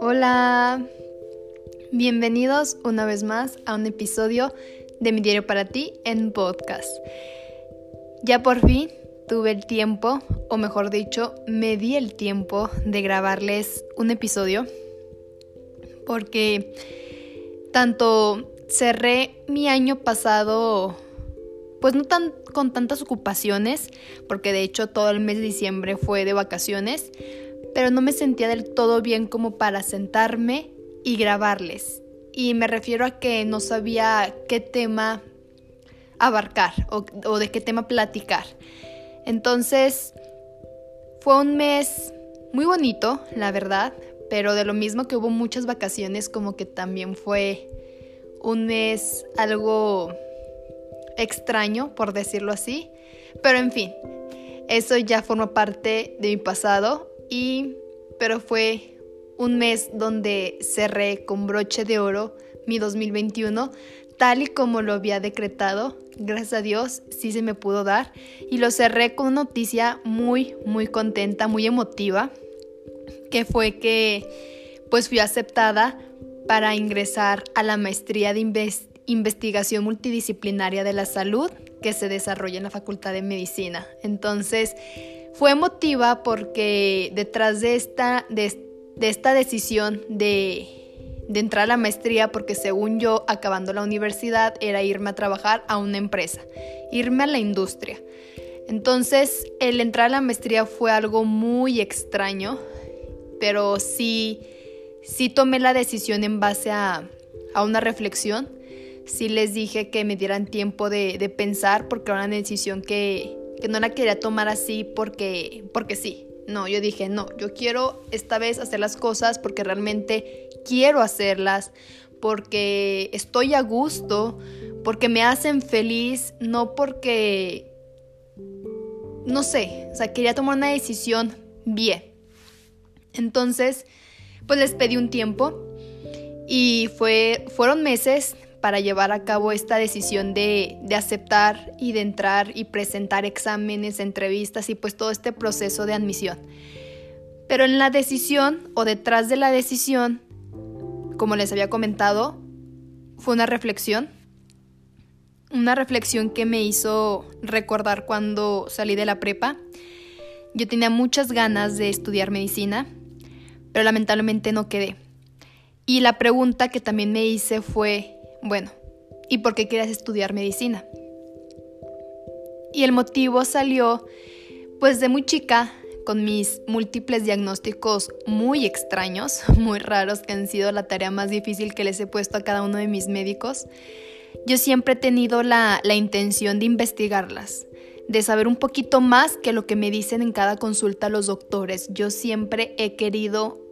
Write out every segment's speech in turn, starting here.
Hola, bienvenidos una vez más a un episodio de Mi Diario para ti en podcast. Ya por fin tuve el tiempo, o mejor dicho, me di el tiempo de grabarles un episodio porque tanto cerré mi año pasado pues no tan con tantas ocupaciones, porque de hecho todo el mes de diciembre fue de vacaciones, pero no me sentía del todo bien como para sentarme y grabarles. Y me refiero a que no sabía qué tema abarcar o, de qué tema platicar. Entonces, fue un mes muy bonito, la verdad, pero de lo mismo que hubo muchas vacaciones, como que también fue un mes algo extraño, por decirlo así. Pero en fin, eso ya forma parte de mi pasado y pero fue un mes donde cerré con broche de oro mi 2021 tal y como lo había decretado. Gracias a Dios sí se me pudo dar y lo cerré con una noticia muy muy contenta, muy emotiva, que fue que pues fui aceptada para ingresar a la maestría de investigación multidisciplinaria de la salud que se desarrolla en la Facultad de Medicina. Entonces, fue emotiva porque detrás de esta, de, esta decisión de, de entrar a la maestría, porque según yo, acabando la universidad, era irme a trabajar a una empresa, irme a la industria. Entonces, el entrar a la maestría fue algo muy extraño, pero sí, sí tomé la decisión en base a, a una reflexión. Sí les dije que me dieran tiempo de, de pensar porque era una decisión que, que no la quería tomar así porque, porque sí. No, yo dije, no, yo quiero esta vez hacer las cosas porque realmente quiero hacerlas, porque estoy a gusto, porque me hacen feliz, no porque, no sé, o sea, quería tomar una decisión bien. Entonces, pues les pedí un tiempo y fue, fueron meses para llevar a cabo esta decisión de, aceptar y de entrar y presentar exámenes, entrevistas y pues todo este proceso de admisión. Pero en la decisión o detrás de la decisión, como les había comentado, fue una reflexión. Una reflexión que me hizo recordar cuando salí de la prepa. Yo tenía muchas ganas de estudiar medicina, pero lamentablemente no quedé. Y la pregunta que también me hice fue, bueno, ¿y por qué quieres estudiar medicina? Y el motivo salió pues de muy chica con mis múltiples diagnósticos muy extraños, muy raros, que han sido la tarea más difícil que les he puesto a cada uno de mis médicos. Yo siempre he tenido la, la intención de investigarlas, de saber un poquito más que lo que me dicen en cada consulta los doctores. Yo siempre he querido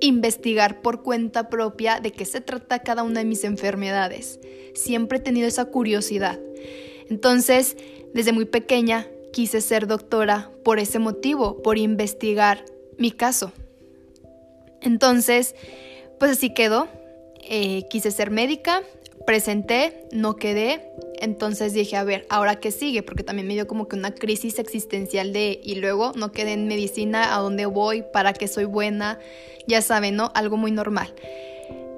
investigar por cuenta propia de qué se trata cada una de mis enfermedades. Siempre he tenido esa curiosidad. Entonces, desde muy pequeña quise ser doctora por ese motivo, por investigar mi caso. Entonces, pues así quedó. Eh, quise ser médica, presenté, no quedé, entonces dije, a ver, ¿ahora qué sigue? Porque también me dio como que una crisis existencial de, y luego no quedé en medicina, ¿a dónde voy? ¿Para qué soy buena? Ya saben, ¿no? Algo muy normal.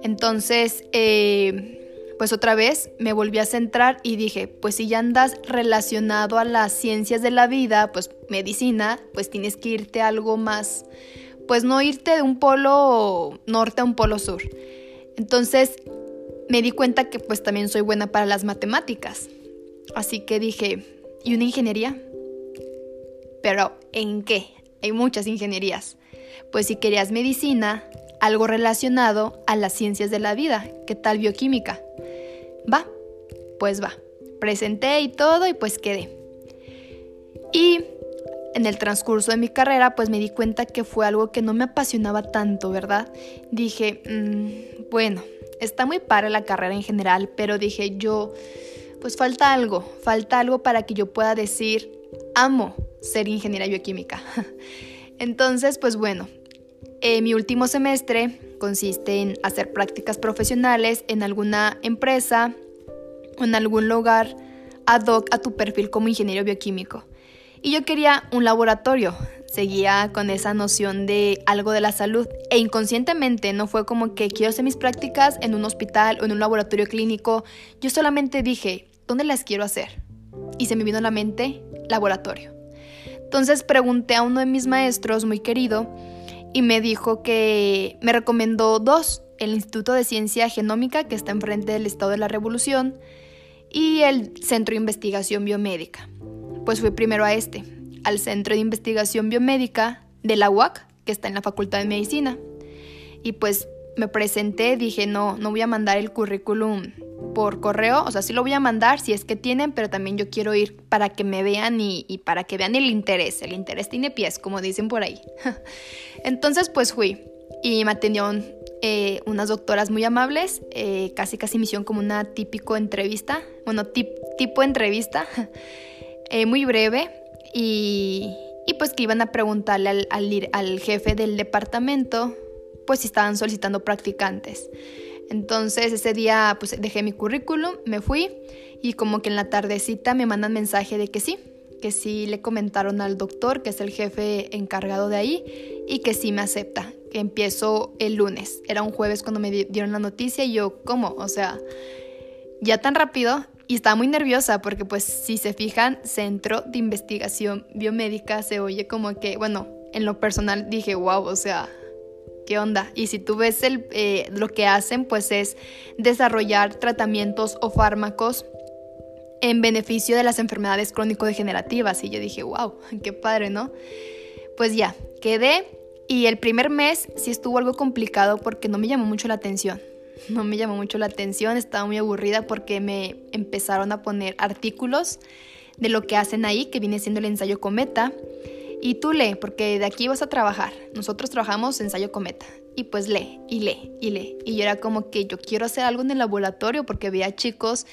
Entonces, eh, pues otra vez me volví a centrar y dije, pues si ya andas relacionado a las ciencias de la vida, pues medicina, pues tienes que irte a algo más, pues no irte de un polo norte a un polo sur. Entonces me di cuenta que pues también soy buena para las matemáticas. Así que dije, ¿y una ingeniería? Pero ¿en qué? Hay muchas ingenierías. Pues si querías medicina, algo relacionado a las ciencias de la vida, ¿qué tal bioquímica? Va, pues va. Presenté y todo y pues quedé. Y en el transcurso de mi carrera pues me di cuenta que fue algo que no me apasionaba tanto, ¿verdad? Dije, mm, bueno, está muy para la carrera en general, pero dije yo, pues falta algo, falta algo para que yo pueda decir, amo ser ingeniera bioquímica. Entonces, pues bueno, eh, mi último semestre consiste en hacer prácticas profesionales en alguna empresa o en algún lugar ad hoc a tu perfil como ingeniero bioquímico. Y yo quería un laboratorio, seguía con esa noción de algo de la salud e inconscientemente no fue como que quiero hacer mis prácticas en un hospital o en un laboratorio clínico, yo solamente dije, ¿dónde las quiero hacer? Y se me vino a la mente laboratorio. Entonces pregunté a uno de mis maestros muy querido y me dijo que me recomendó dos, el Instituto de Ciencia Genómica que está enfrente del Estado de la Revolución y el Centro de Investigación Biomédica. Pues fui primero a este, al Centro de Investigación Biomédica de la UAC, que está en la Facultad de Medicina. Y pues me presenté, dije, no, no voy a mandar el currículum por correo, o sea, sí lo voy a mandar si es que tienen, pero también yo quiero ir para que me vean y, para que vean el interés. El interés tiene pies, como dicen por ahí. Entonces, pues fui y me atendieron eh, unas doctoras muy amables, eh, casi casi hicieron como una típico entrevista, bueno, tipo entrevista, eh, muy breve, y, pues que iban a preguntarle al, al, jefe del departamento pues si estaban solicitando practicantes. Entonces ese día pues dejé mi currículum, me fui y como que en la tardecita me mandan mensaje de que sí, que sí le comentaron al doctor, que es el jefe encargado de ahí, y que sí me acepta, que empiezo el lunes. Era un jueves cuando me dieron la noticia y yo, ¿cómo? O sea, ya tan rápido y estaba muy nerviosa porque pues si se fijan, Centro de Investigación Biomédica se oye como que, bueno, en lo personal dije, wow, o sea, ¿qué onda? Y si tú ves el, eh, lo que hacen, pues es desarrollar tratamientos o fármacos en beneficio de las enfermedades crónico-degenerativas. Y yo dije, wow, qué padre, ¿no? Pues ya, quedé y el primer mes sí estuvo algo complicado porque no me llamó mucho la atención no me llamó mucho la atención, estaba muy aburrida porque me empezaron a poner artículos de lo que hacen ahí, que viene siendo el ensayo cometa. Y tú lee, porque de aquí vas a trabajar. Nosotros trabajamos ensayo cometa. Y pues lee, y lee, y lee. Y yo era como que yo quiero hacer algo en el laboratorio porque veía chicos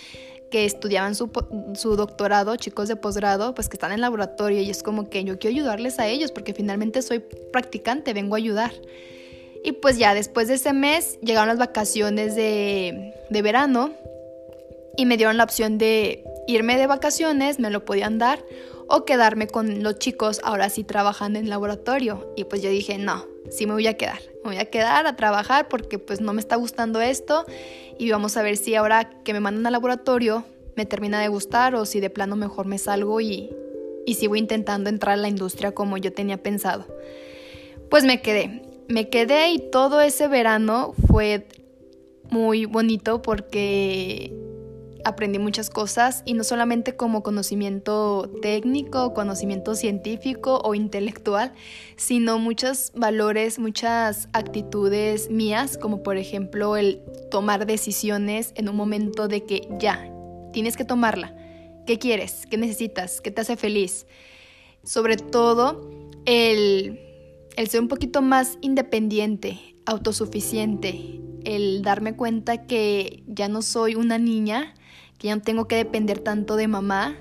que estudiaban su, su doctorado, chicos de posgrado, pues que están en el laboratorio y es como que yo quiero ayudarles a ellos porque finalmente soy practicante, vengo a ayudar. Y pues ya después de ese mes llegaron las vacaciones de, verano y me dieron la opción de irme de vacaciones, me lo podían dar, o quedarme con los chicos ahora sí trabajando en laboratorio. Y pues yo dije, no, sí me voy a quedar, me voy a quedar a trabajar porque pues no me está gustando esto y vamos a ver si ahora que me mandan al laboratorio me termina de gustar o si de plano mejor me salgo y, y sigo intentando entrar a la industria como yo tenía pensado. Pues me quedé me quedé y todo ese verano fue muy bonito porque aprendí muchas cosas y no solamente como conocimiento técnico, conocimiento científico o intelectual, sino muchos valores, muchas actitudes mías, como por ejemplo el tomar decisiones en un momento de que ya, tienes que tomarla. ¿Qué quieres? ¿Qué necesitas? ¿Qué te hace feliz? Sobre todo el el ser un poquito más independiente, autosuficiente, el darme cuenta que ya no soy una niña, que ya no tengo que depender tanto de mamá,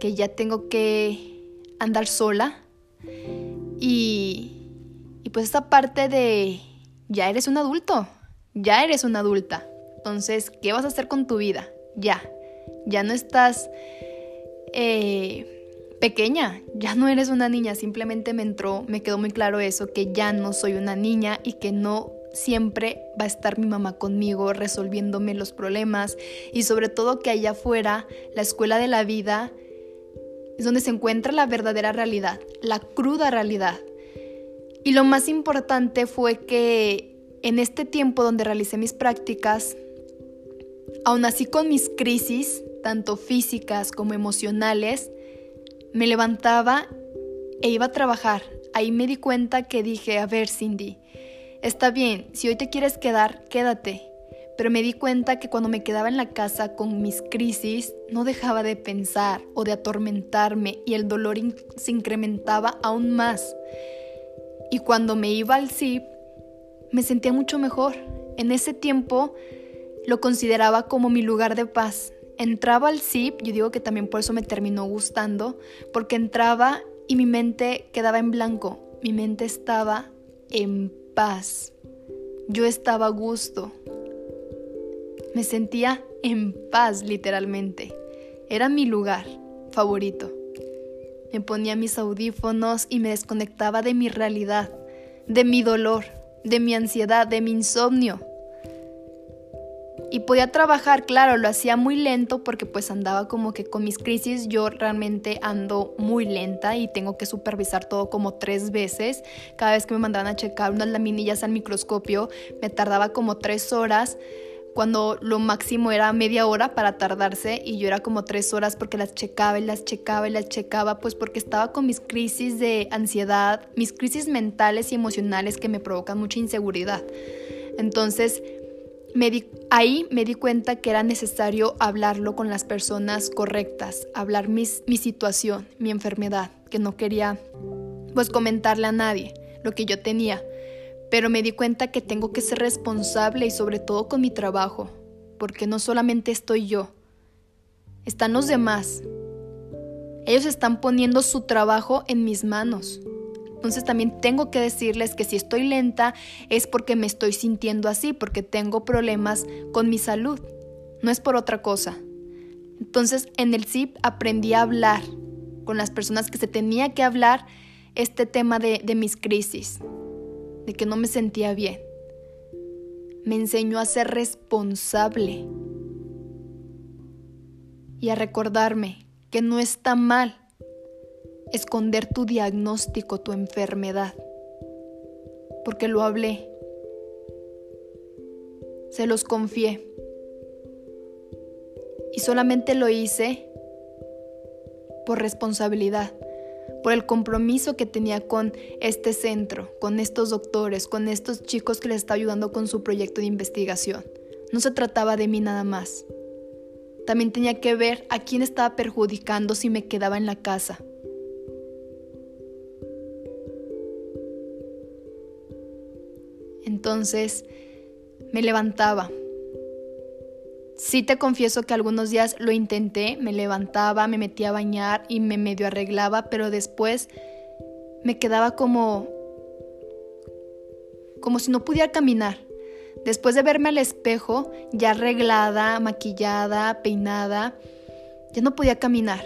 que ya tengo que andar sola. Y, y pues esta parte de, ya eres un adulto, ya eres una adulta. Entonces, ¿qué vas a hacer con tu vida? Ya, ya no estás... Eh, pequeña, ya no eres una niña, simplemente me entró, me quedó muy claro eso, que ya no soy una niña y que no siempre va a estar mi mamá conmigo resolviéndome los problemas y sobre todo que allá afuera, la escuela de la vida, es donde se encuentra la verdadera realidad, la cruda realidad. Y lo más importante fue que en este tiempo donde realicé mis prácticas, aún así con mis crisis, tanto físicas como emocionales, me levantaba e iba a trabajar. Ahí me di cuenta que dije, a ver Cindy, está bien, si hoy te quieres quedar, quédate. Pero me di cuenta que cuando me quedaba en la casa con mis crisis, no dejaba de pensar o de atormentarme y el dolor se incrementaba aún más. Y cuando me iba al CIP, me sentía mucho mejor. En ese tiempo lo consideraba como mi lugar de paz, entraba al zip, yo digo que también por eso me terminó gustando, porque entraba y mi mente quedaba en blanco, mi mente estaba en paz, yo estaba a gusto, me sentía en paz literalmente, era mi lugar favorito. me ponía mis audífonos y me desconectaba de mi realidad, de mi dolor, de mi ansiedad, de mi insomnio. Y podía trabajar, claro, lo hacía muy lento porque pues andaba como que con mis crisis yo realmente ando muy lenta y tengo que supervisar todo como tres veces. Cada vez que me mandaban a checar unas laminillas al microscopio me tardaba como tres horas cuando lo máximo era media hora para tardarse y yo era como tres horas porque las checaba y las checaba y las checaba, pues porque estaba con mis crisis de ansiedad, mis crisis mentales y emocionales que me provocan mucha inseguridad. Entonces, ahí me di cuenta que era necesario hablarlo con las personas correctas, hablar mi situación, mi enfermedad, que no quería pues comentarle a nadie lo que yo tenía pero me di cuenta que tengo que ser responsable y sobre todo con mi trabajo, porque no solamente estoy yo, están los demás. Ellos están poniendo su trabajo en mis manos. Entonces también tengo que decirles que si estoy lenta es porque me estoy sintiendo así, porque tengo problemas con mi salud. No es por otra cosa. Entonces en el CIP aprendí a hablar con las personas que se tenía que hablar este tema de, de mis crisis de que no me sentía bien. Me enseñó a ser responsable y a recordarme que no está mal esconder tu diagnóstico, tu enfermedad, porque lo hablé, se los confié y solamente lo hice por responsabilidad por el compromiso que tenía con este centro, con estos doctores, con estos chicos que les estaba ayudando con su proyecto de investigación. No se trataba de mí nada más. También tenía que ver a quién estaba perjudicando si me quedaba en la casa. Entonces me levantaba, Sí te confieso que algunos días lo intenté, me levantaba, me metía a bañar y me medio arreglaba, pero después me quedaba como como si no pudiera caminar. Después de verme al espejo, ya arreglada, maquillada, peinada, ya no podía caminar.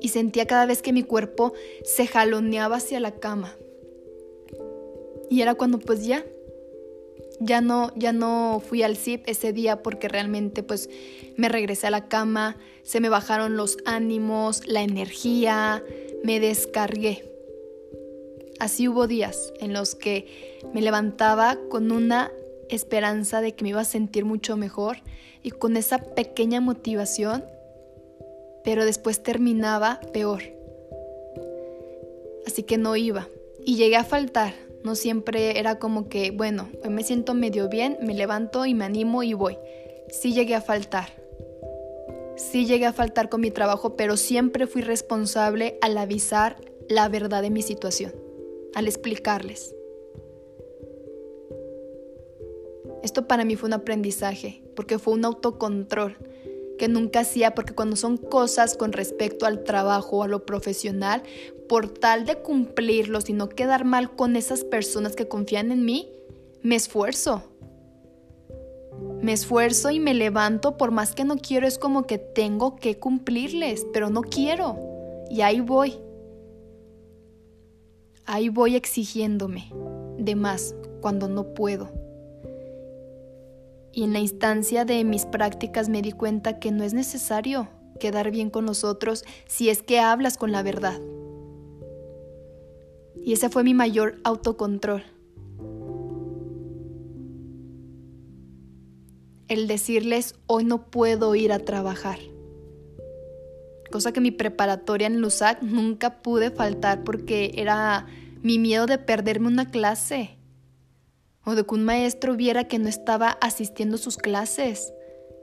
Y sentía cada vez que mi cuerpo se jaloneaba hacia la cama. Y era cuando pues ya ya no, ya no fui al zip ese día porque realmente pues me regresé a la cama, se me bajaron los ánimos, la energía, me descargué. Así hubo días en los que me levantaba con una esperanza de que me iba a sentir mucho mejor y con esa pequeña motivación, pero después terminaba peor. Así que no iba y llegué a faltar no siempre era como que, bueno, me siento medio bien, me levanto y me animo y voy. Sí llegué a faltar. Sí llegué a faltar con mi trabajo, pero siempre fui responsable al avisar la verdad de mi situación, al explicarles. Esto para mí fue un aprendizaje, porque fue un autocontrol que nunca hacía, porque cuando son cosas con respecto al trabajo o a lo profesional, por tal de cumplirlos y no quedar mal con esas personas que confían en mí, me esfuerzo. Me esfuerzo y me levanto, por más que no quiero, es como que tengo que cumplirles, pero no quiero. Y ahí voy. Ahí voy exigiéndome de más cuando no puedo. Y en la instancia de mis prácticas me di cuenta que no es necesario quedar bien con los otros si es que hablas con la verdad. Y ese fue mi mayor autocontrol. El decirles, hoy no puedo ir a trabajar. Cosa que mi preparatoria en LUSAC nunca pude faltar porque era mi miedo de perderme una clase o de que un maestro viera que no estaba asistiendo a sus clases.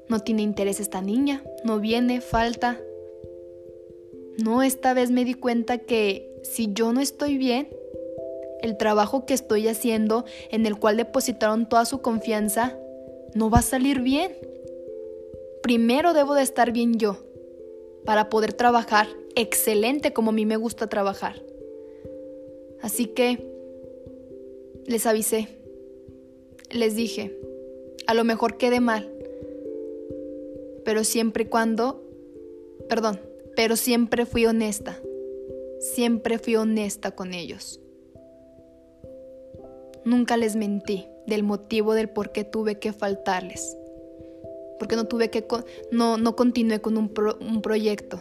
No tiene interés esta niña, no viene, falta. No, esta vez me di cuenta que si yo no estoy bien, el trabajo que estoy haciendo, en el cual depositaron toda su confianza, no va a salir bien. Primero debo de estar bien yo, para poder trabajar excelente como a mí me gusta trabajar. Así que les avisé, les dije, a lo mejor quede mal, pero siempre y cuando, perdón, pero siempre fui honesta. siempre fui honesta con ellos. Nunca les mentí del motivo del por qué tuve que faltarles. Porque no tuve que no, no continué con un, un proyecto.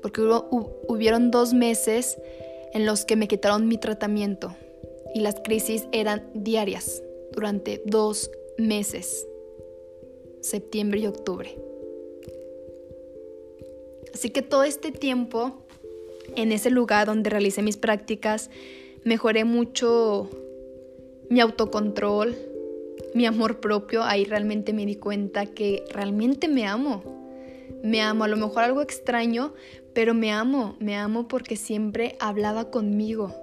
Porque hubo, hubieron dos meses en los que me quitaron mi tratamiento y las crisis eran diarias durante dos meses, septiembre y octubre. Así que todo este tiempo, en ese lugar donde realicé mis prácticas, mejoré mucho mi autocontrol, mi amor propio. Ahí realmente me di cuenta que realmente me amo. Me amo, a lo mejor algo extraño, pero me amo, me amo porque siempre hablaba conmigo.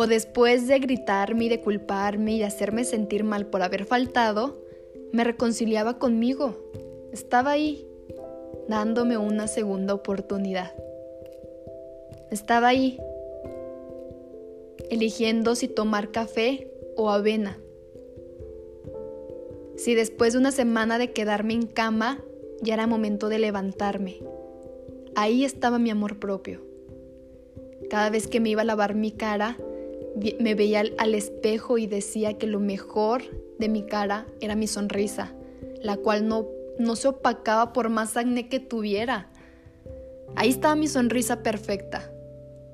O después de gritarme y de culparme y de hacerme sentir mal por haber faltado, me reconciliaba conmigo. Estaba ahí, dándome una segunda oportunidad. Estaba ahí, eligiendo si tomar café o avena. Si después de una semana de quedarme en cama ya era momento de levantarme. Ahí estaba mi amor propio. Cada vez que me iba a lavar mi cara, me veía al espejo y decía que lo mejor de mi cara era mi sonrisa, la cual no, no se opacaba por más acné que tuviera. Ahí estaba mi sonrisa perfecta.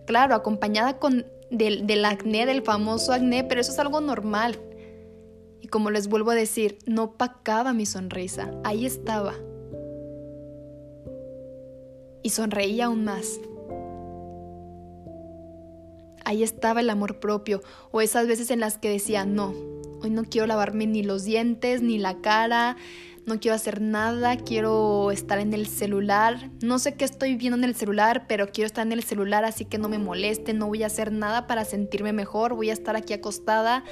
Claro, acompañada con del, del acné, del famoso acné, pero eso es algo normal. Y como les vuelvo a decir, no opacaba mi sonrisa, ahí estaba. Y sonreía aún más. Ahí estaba el amor propio, o esas veces en las que decía, no, hoy no quiero lavarme ni los dientes, ni la cara, no quiero hacer nada, quiero estar en el celular. No sé qué estoy viendo en el celular, pero quiero estar en el celular, así que no me moleste, no voy a hacer nada para sentirme mejor, voy a estar aquí acostada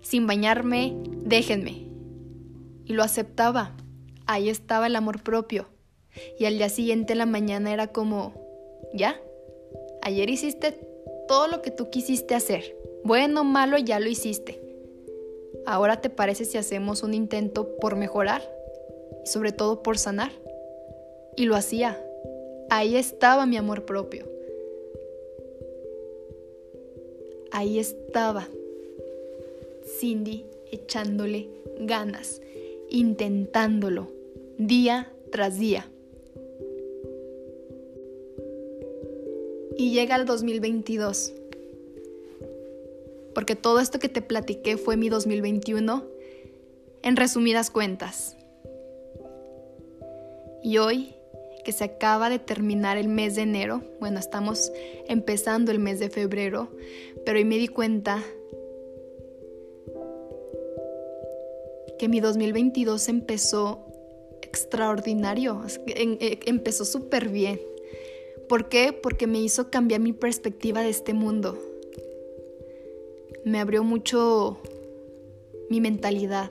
sin bañarme, déjenme. Y lo aceptaba. Ahí estaba el amor propio. Y al día siguiente en la mañana era como, ¿ya? Ayer hiciste todo lo que tú quisiste hacer. Bueno, malo, ya lo hiciste. Ahora te parece si hacemos un intento por mejorar y sobre todo por sanar. Y lo hacía. Ahí estaba mi amor propio. Ahí estaba Cindy echándole ganas, intentándolo, día tras día. Y llega el 2022. Porque todo esto que te platiqué fue mi 2021 en resumidas cuentas. Y hoy, que se acaba de terminar el mes de enero, bueno, estamos empezando el mes de febrero, pero hoy me di cuenta que mi 2022 empezó extraordinario, eh, empezó súper bien. ¿Por qué? Porque me hizo cambiar mi perspectiva de este mundo. Me abrió mucho mi mentalidad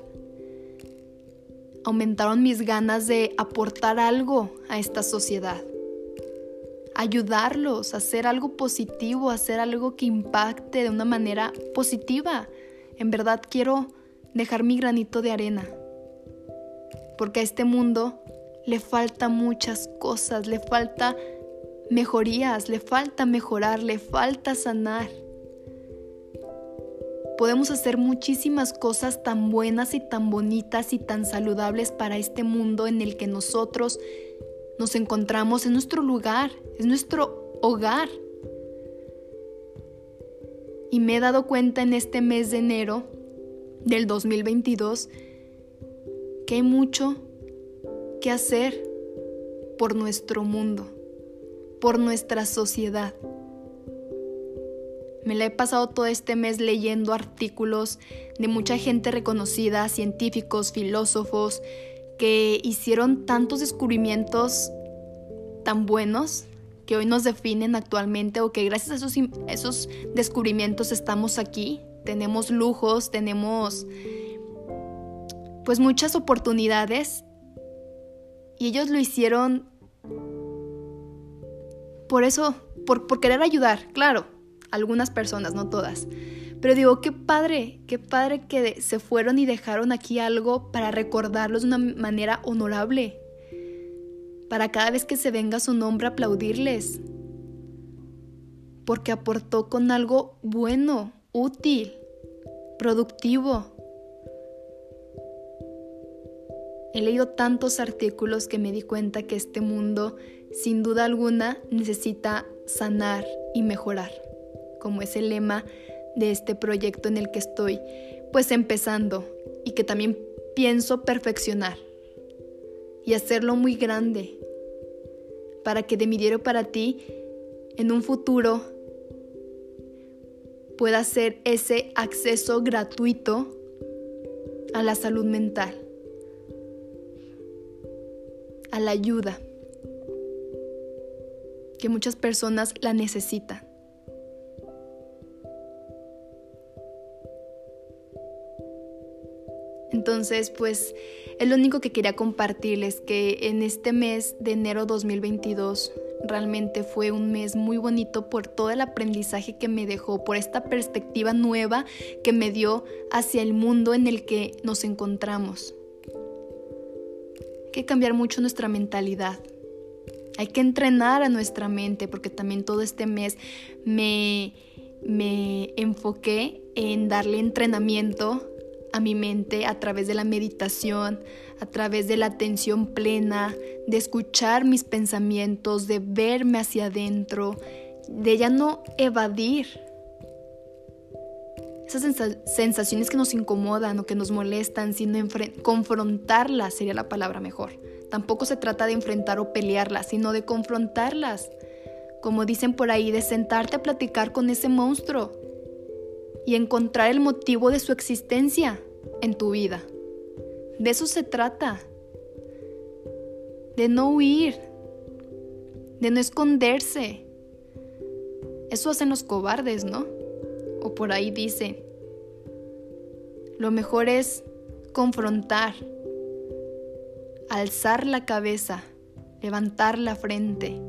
aumentaron mis ganas de aportar algo a esta sociedad. Ayudarlos hacer algo positivo, hacer algo que impacte de una manera positiva. En verdad quiero dejar mi granito de arena. Porque a este mundo le falta muchas cosas, le falta mejorías, le falta mejorar, le falta sanar. Podemos hacer muchísimas cosas tan buenas y tan bonitas y tan saludables para este mundo en el que nosotros nos encontramos, en nuestro lugar, es nuestro hogar. Y me he dado cuenta en este mes de enero del 2022 que hay mucho que hacer por nuestro mundo, por nuestra sociedad. Me la he pasado todo este mes leyendo artículos de mucha gente reconocida, científicos, filósofos, que hicieron tantos descubrimientos tan buenos que hoy nos definen actualmente o que gracias a esos, esos descubrimientos estamos aquí, tenemos lujos, tenemos pues muchas oportunidades y ellos lo hicieron por eso, por, querer ayudar, claro, algunas personas, no todas. Pero digo, qué padre, qué padre que se fueron y dejaron aquí algo para recordarlos de una manera honorable. para cada vez que se venga su nombre aplaudirles, porque aportó con algo bueno, útil, productivo. He leído tantos artículos que me di cuenta que este mundo, sin duda alguna, necesita sanar y mejorar, como es el lema de este proyecto en el que estoy pues empezando y que también pienso perfeccionar y hacerlo muy grande para que de mi diario para ti en un futuro pueda ser ese acceso gratuito a la salud mental, a la ayuda, que muchas personas la necesitan. Entonces, pues es lo único que quería compartirles, que en este mes de enero 2022 realmente fue un mes muy bonito por todo el aprendizaje que me dejó, por esta perspectiva nueva que me dio hacia el mundo en el que nos encontramos. Hay que cambiar mucho nuestra mentalidad. Hay que entrenar a nuestra mente porque también todo este mes me, me enfoqué en darle entrenamiento a mi mente a través de la meditación, a través de la atención plena, de escuchar mis pensamientos, de verme hacia adentro, de ya no evadir esas sensaciones que nos incomodan o que nos molestan, sino confrontarlas sería la palabra mejor. Tampoco se trata de enfrentar o pelearlas, sino de confrontarlas. Como dicen por ahí, de sentarte a platicar con ese monstruo y encontrar el motivo de su existencia en tu vida. De eso se trata. De no huir. De no esconderse. Eso hacen los cobardes, ¿no? O por ahí dice, lo mejor es confrontar, alzar la cabeza, levantar la frente,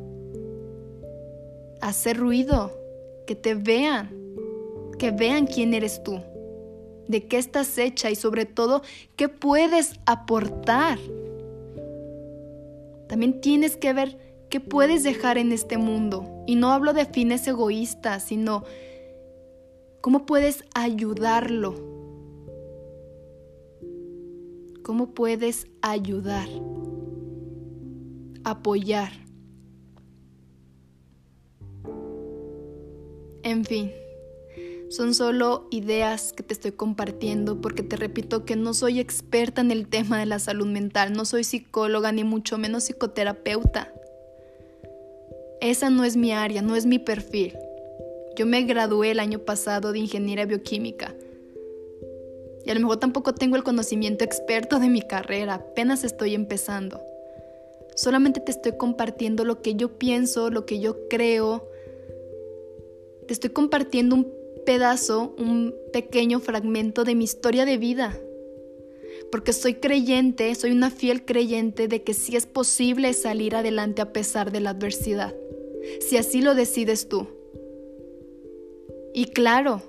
hacer ruido, que te vean, que vean quién eres tú, de qué estás hecha y sobre todo qué puedes aportar. También tienes que ver qué puedes dejar en este mundo. Y no hablo de fines egoístas, sino cómo puedes ayudarlo. ¿Cómo puedes ayudar? Apoyar. En fin. Son solo ideas que te estoy compartiendo porque te repito que no soy experta en el tema de la salud mental, no soy psicóloga ni mucho menos psicoterapeuta. Esa no es mi área, no es mi perfil. Yo me gradué el año pasado de ingeniería bioquímica. Y a lo mejor tampoco tengo el conocimiento experto de mi carrera, apenas estoy empezando. Solamente te estoy compartiendo lo que yo pienso, lo que yo creo. Te estoy compartiendo un pedazo, un pequeño fragmento de mi historia de vida. Porque soy creyente, soy una fiel creyente de que sí es posible salir adelante a pesar de la adversidad, si así lo decides tú. Y claro,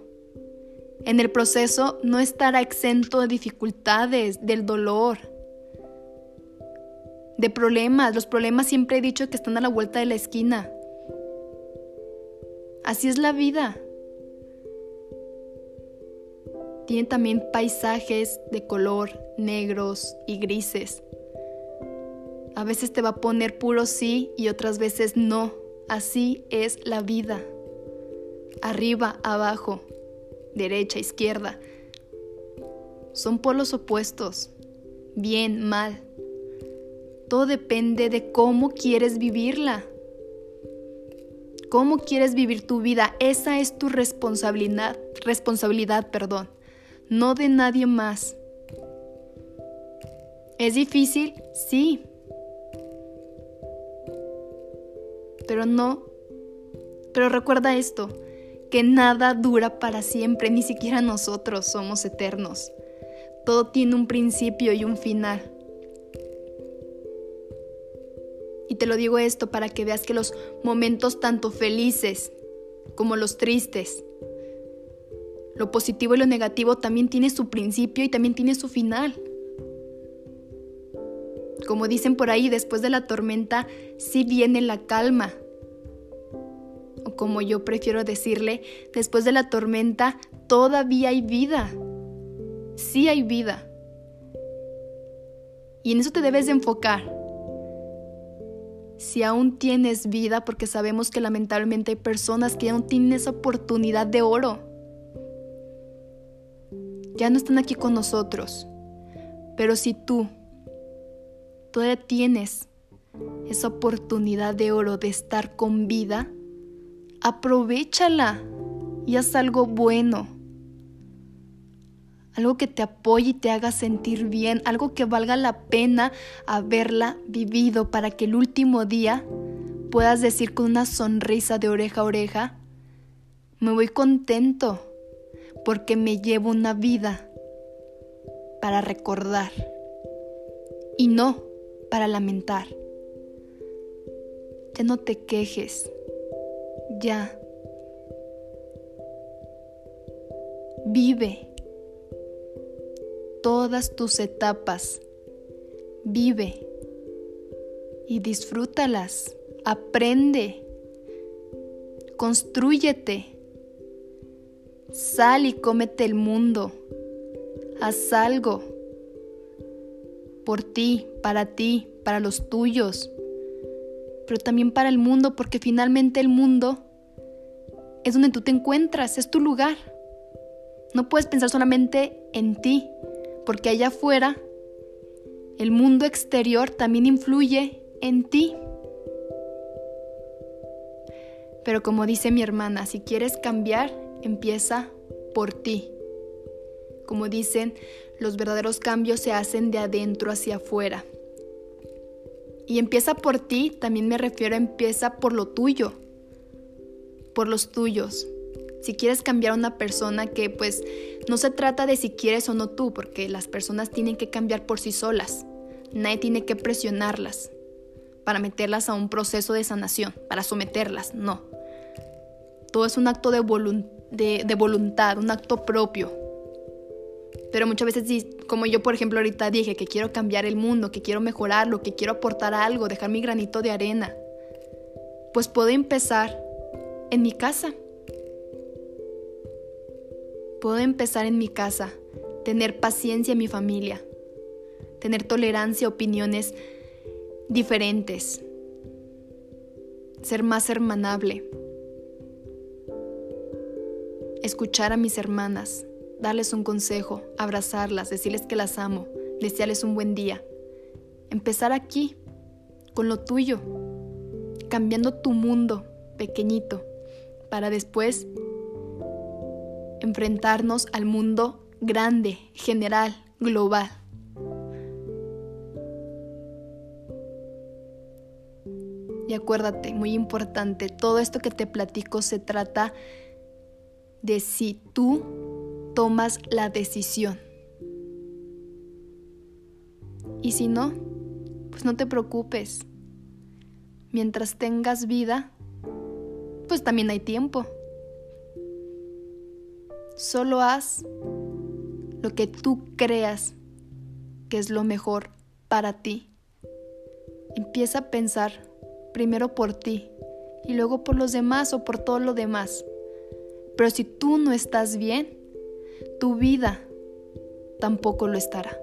en el proceso no estará exento de dificultades, del dolor, de problemas. Los problemas siempre he dicho que están a la vuelta de la esquina. Así es la vida. Tiene también paisajes de color negros y grises. A veces te va a poner puro sí y otras veces no. Así es la vida. Arriba, abajo, derecha, izquierda. Son polos opuestos. Bien, mal. Todo depende de cómo quieres vivirla. ¿Cómo quieres vivir tu vida? Esa es tu responsabilidad, responsabilidad, perdón no de nadie más. ¿Es difícil? Sí. Pero no. Pero recuerda esto, que nada dura para siempre, ni siquiera nosotros somos eternos. Todo tiene un principio y un final. Y te lo digo esto para que veas que los momentos tanto felices como los tristes lo positivo y lo negativo también tiene su principio y también tiene su final. Como dicen por ahí, después de la tormenta sí viene la calma. O como yo prefiero decirle, después de la tormenta todavía hay vida. Sí hay vida. Y en eso te debes de enfocar. Si aún tienes vida, porque sabemos que lamentablemente hay personas que no tienen esa oportunidad de oro. Ya no están aquí con nosotros. Pero si tú todavía tienes esa oportunidad de oro de estar con vida, aprovechala y haz algo bueno. Algo que te apoye y te haga sentir bien, algo que valga la pena haberla vivido para que el último día puedas decir con una sonrisa de oreja a oreja, me voy contento porque me llevo una vida para recordar y no para lamentar. Ya no te quejes, ya. Vive todas tus etapas, vive y disfrútalas, aprende, construyete, sal y cómete el mundo. Haz algo por ti, para ti, para los tuyos, pero también para el mundo, porque finalmente el mundo es donde tú te encuentras, es tu lugar. No puedes pensar solamente en ti, porque allá afuera el mundo exterior también influye en ti. Pero como dice mi hermana, si quieres cambiar, empieza por ti. Como dicen, los verdaderos cambios se hacen de adentro hacia afuera. Y empieza por ti, también me refiero a empieza por lo tuyo, por los tuyos. Si quieres cambiar a una persona que pues no se trata de si quieres o no tú, porque las personas tienen que cambiar por sí solas. Nadie tiene que presionarlas para meterlas a un proceso de sanación, para someterlas, no. Todo es un acto de, de voluntad, un acto propio, pero muchas veces, como yo por ejemplo ahorita dije, que quiero cambiar el mundo, que quiero mejorarlo, que quiero aportar algo, dejar mi granito de arena, pues puedo empezar en mi casa. Puedo empezar en mi casa, tener paciencia en mi familia, tener tolerancia a opiniones diferentes, ser más hermanable, escuchar a mis hermanas, darles un consejo, abrazarlas, decirles que las amo, desearles un buen día. Empezar aquí, con lo tuyo, cambiando tu mundo pequeñito, para después enfrentarnos al mundo grande, general, global. Y acuérdate, muy importante, todo esto que te platico se trata de si tú tomas la decisión. Y si no, pues no te preocupes. Mientras tengas vida, pues también hay tiempo. Solo haz lo que tú creas que es lo mejor para ti. Empieza a pensar primero por ti y luego por los demás o por todo lo demás. Pero si tú no estás bien, tu vida tampoco lo estará.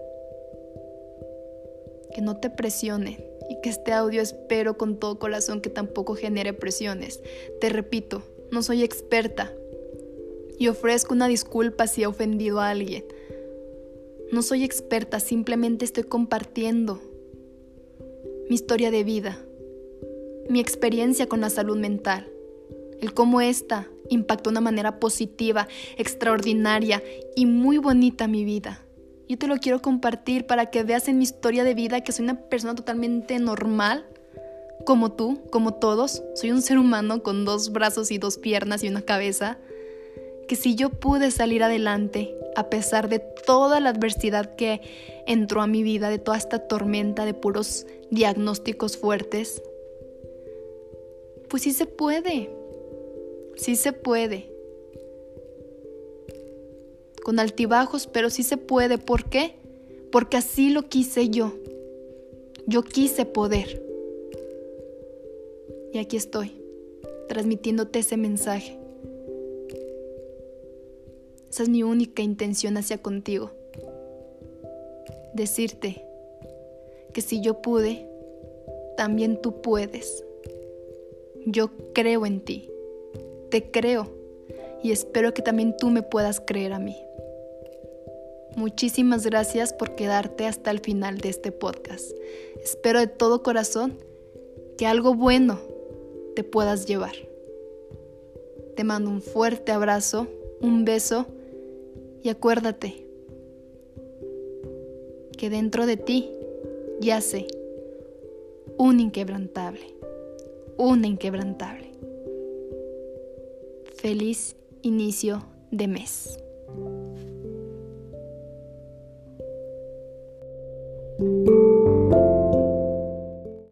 Que no te presione y que este audio espero con todo corazón que tampoco genere presiones. Te repito, no soy experta y ofrezco una disculpa si he ofendido a alguien. No soy experta, simplemente estoy compartiendo mi historia de vida, mi experiencia con la salud mental, el cómo esta impactó de una manera positiva, extraordinaria y muy bonita mi vida. Yo te lo quiero compartir para que veas en mi historia de vida que soy una persona totalmente normal, como tú, como todos. Soy un ser humano con dos brazos y dos piernas y una cabeza. Que si yo pude salir adelante, a pesar de toda la adversidad que entró a mi vida, de toda esta tormenta de puros diagnósticos fuertes, pues sí se puede. Sí se puede. Con altibajos, pero sí se puede. ¿Por qué? Porque así lo quise yo. Yo quise poder. Y aquí estoy, transmitiéndote ese mensaje. Esa es mi única intención hacia contigo. Decirte que si yo pude, también tú puedes. Yo creo en ti. Te creo. Y espero que también tú me puedas creer a mí. Muchísimas gracias por quedarte hasta el final de este podcast. Espero de todo corazón que algo bueno te puedas llevar. Te mando un fuerte abrazo, un beso y acuérdate que dentro de ti yace un inquebrantable, un inquebrantable. Feliz inicio de mes. Thank you.